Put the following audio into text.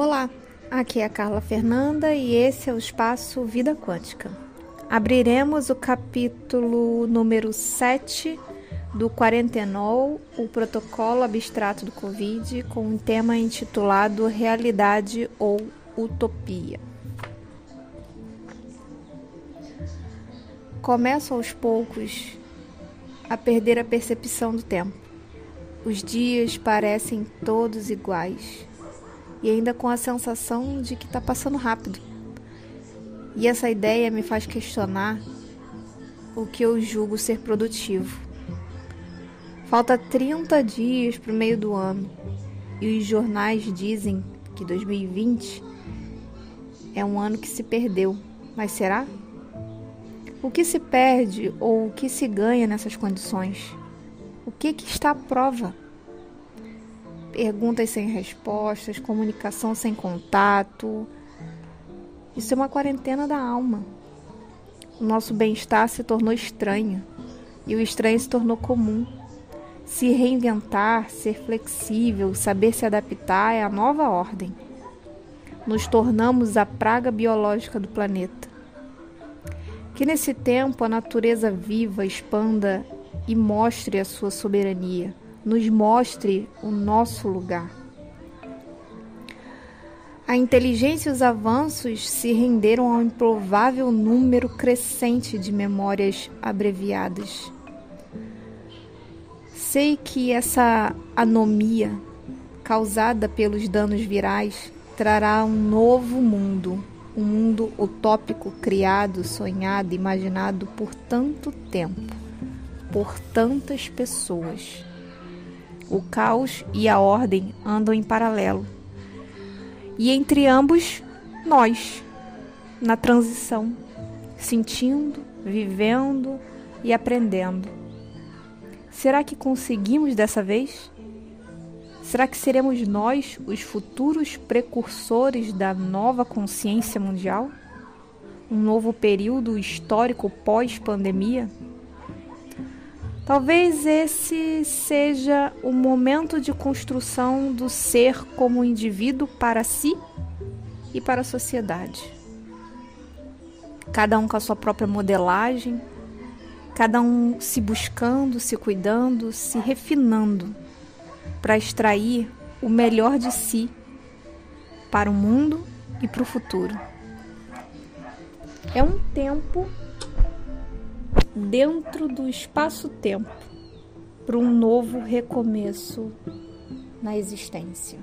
Olá, aqui é a Carla Fernanda e esse é o espaço Vida Quântica. Abriremos o capítulo número 7 do Quarentenol, o protocolo abstrato do Covid, com um tema intitulado Realidade ou Utopia. Começo aos poucos a perder a percepção do tempo. Os dias parecem todos iguais e ainda com a sensação de que está passando rápido. E essa ideia me faz questionar o que eu julgo ser produtivo. Falta 30 dias para o meio do ano e os jornais dizem que 2020 é um ano que se perdeu. Mas será? O que se perde ou o que se ganha nessas condições? O que, que está à prova? Perguntas sem respostas, comunicação sem contato. Isso é uma quarentena da alma. O nosso bem-estar se tornou estranho e o estranho se tornou comum. Se reinventar, ser flexível, saber se adaptar é a nova ordem. Nos tornamos a praga biológica do planeta. Que nesse tempo a natureza viva expanda e mostre a sua soberania nos mostre o nosso lugar. A inteligência e os avanços se renderam ao improvável número crescente de memórias abreviadas. Sei que essa anomia causada pelos danos virais trará um novo mundo, um mundo utópico criado, sonhado, imaginado por tanto tempo, por tantas pessoas. O caos e a ordem andam em paralelo. E entre ambos, nós, na transição, sentindo, vivendo e aprendendo. Será que conseguimos dessa vez? Será que seremos nós os futuros precursores da nova consciência mundial? Um novo período histórico pós-pandemia? Talvez esse seja o momento de construção do ser como indivíduo para si e para a sociedade. Cada um com a sua própria modelagem, cada um se buscando, se cuidando, se refinando para extrair o melhor de si para o mundo e para o futuro. É um tempo dentro do espaço-tempo para um novo recomeço na existência.